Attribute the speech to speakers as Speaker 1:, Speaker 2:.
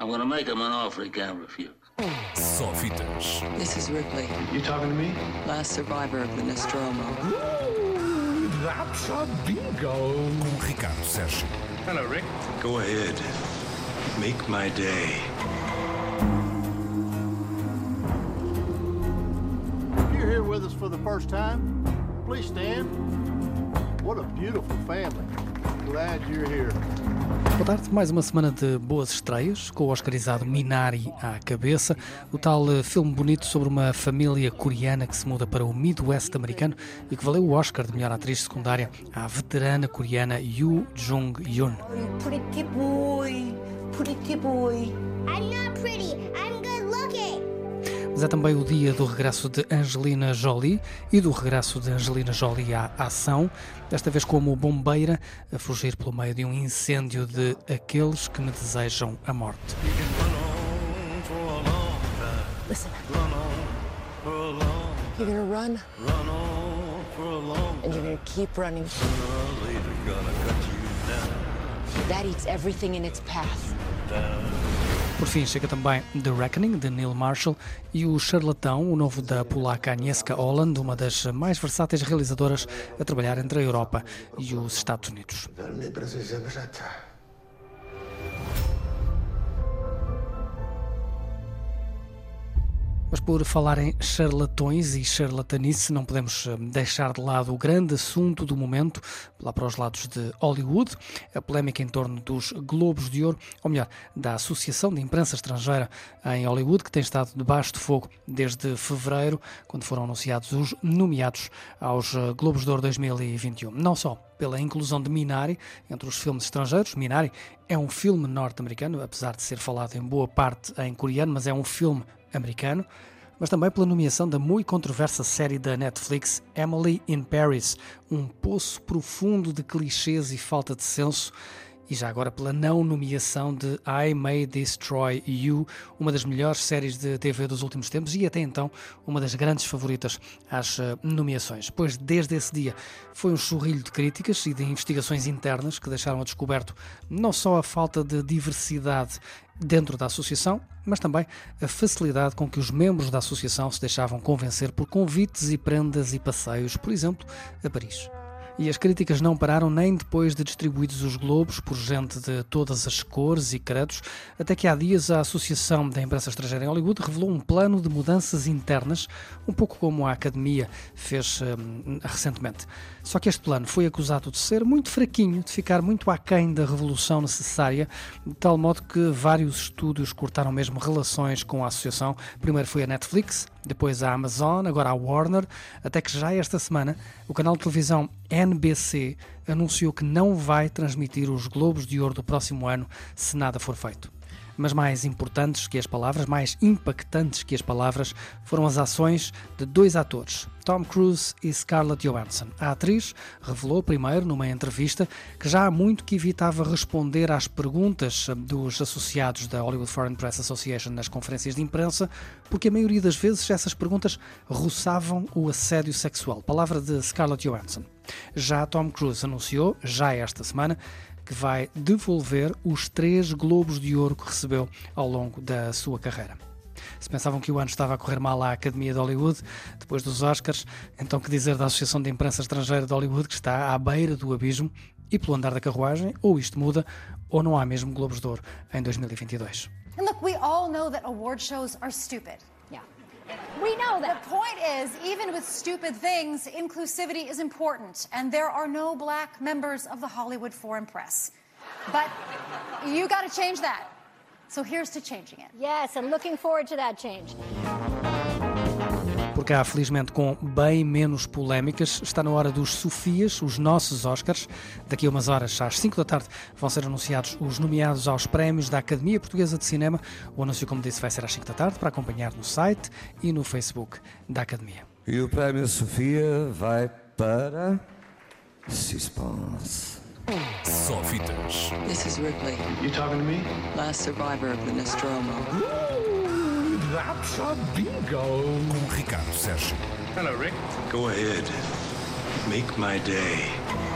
Speaker 1: I'm gonna make him an offer he can't refuse.
Speaker 2: Só fitas.
Speaker 3: This is Ripley,
Speaker 4: You talking to me?
Speaker 3: last survivor of the Nostromo.
Speaker 4: Ooh, That's a bingo.
Speaker 2: Com Ricardo Sérgio.
Speaker 4: Hello, Rick.
Speaker 5: Go ahead. Make my day.
Speaker 6: If you're here with us for the first time, please stand. What a beautiful family. Glad you're here.
Speaker 7: Boa tarde, mais uma semana de boas estreias, com o oscarizado Minari à cabeça, o tal eh, filme bonito sobre uma família coreana que se muda para o Midwest americano e que valeu o Oscar de melhor atriz secundária à veterana coreana Yoo Jung-yoon.
Speaker 8: Pretty boy, pretty boy.
Speaker 9: I'm not pretty.
Speaker 7: Mas é também o dia do regresso de Angelina Jolie e do regresso de Angelina Jolie à ação, desta vez como bombeira, a fugir pelo meio de um incêndio de aqueles que me desejam a morte.
Speaker 8: Listen. That eats everything in its path.
Speaker 7: Por fim, chega também The Reckoning, de Neil Marshall, e o Charlatão, o novo da polaca Agnieszka Holland, uma das mais versáteis realizadoras a trabalhar entre a Europa e os Estados Unidos. Mas por falar em charlatões e charlatanice, não podemos eh, deixar de lado o grande assunto do momento, lá para os lados de Hollywood, a polémica em torno dos Globos de Ouro, ou melhor, da Associação de Imprensa Estrangeira em Hollywood, que tem estado debaixo de fogo desde fevereiro, quando foram anunciados os nomeados aos eh, Globos de Ouro 2021. Não só pela inclusão de Minari entre os filmes estrangeiros. Minari é um filme norte-americano, apesar de ser falado em boa parte em coreano, mas é um filme americano, mas também pela nomeação da muito controversa série da Netflix Emily in Paris, um poço profundo de clichês e falta de senso, e já agora pela não nomeação de I May Destroy You, uma das melhores séries de TV dos últimos tempos e até então uma das grandes favoritas às eh, nomeações. Pois desde esse dia foi um churrilho de críticas e de investigações internas que deixaram a descoberto não só a falta de diversidade dentro da associação, mas também a facilidade com que os membros da associação se deixavam convencer por convites e prendas e passeios, por exemplo, a Paris. E as críticas não pararam nem depois de distribuídos os globos por gente de todas as cores e credos, até que há dias a Associação da Imprensa Estrangeira em Hollywood revelou um plano de mudanças internas, um pouco como a Academia fez hum, recentemente. Só que este plano foi acusado de ser muito fraquinho, de ficar muito aquém da revolução necessária, de tal modo que vários estúdios cortaram mesmo relações com a associação. Primeiro foi a Netflix, depois a Amazon, agora a Warner, até que já esta semana o canal de televisão NBC anunciou que não vai transmitir os Globos de Ouro do próximo ano se nada for feito. Mas mais importantes que as palavras, mais impactantes que as palavras, foram as ações de dois atores, Tom Cruise e Scarlett Johansson. A atriz revelou primeiro, numa entrevista, que já há muito que evitava responder às perguntas dos associados da Hollywood Foreign Press Association nas conferências de imprensa, porque a maioria das vezes essas perguntas roçavam o assédio sexual. Palavra de Scarlett Johansson. Já Tom Cruise anunciou, já esta semana, que vai devolver os três Globos de Ouro que recebeu ao longo da sua carreira. Se pensavam que o ano estava a correr mal à Academia de Hollywood, depois dos Oscars, então que dizer da Associação de Imprensa Estrangeira de Hollywood, que está à beira do abismo, e pelo andar da carruagem, ou isto muda, ou não há mesmo Globos de Ouro em 2022.
Speaker 10: And look, we all know that award shows are stupid.
Speaker 9: We know that.
Speaker 10: The point is, even with stupid things, inclusivity is important, and there are no black members of the Hollywood Foreign Press. But you got to change that. So here's to changing it.
Speaker 9: Yes, I'm looking forward to that change.
Speaker 7: Há, felizmente, com bem menos polémicas, está na hora dos Sofias, os nossos Oscars. Daqui a umas horas, às 5 da tarde, vão ser anunciados os nomeados aos prémios da Academia Portuguesa de Cinema. O anúncio, como disse, vai ser às 5 da tarde, para acompanhar no site e no Facebook da Academia.
Speaker 11: E o prémio Sofia vai para. Suspense.
Speaker 2: Só fitas.
Speaker 3: This is Ripley,
Speaker 4: You talking to me?
Speaker 3: last survivor of the Nostromo.
Speaker 4: That's bingo.
Speaker 2: Com Ricardo Sérgio.
Speaker 4: Hello, Rick.
Speaker 5: Go ahead. Make my day.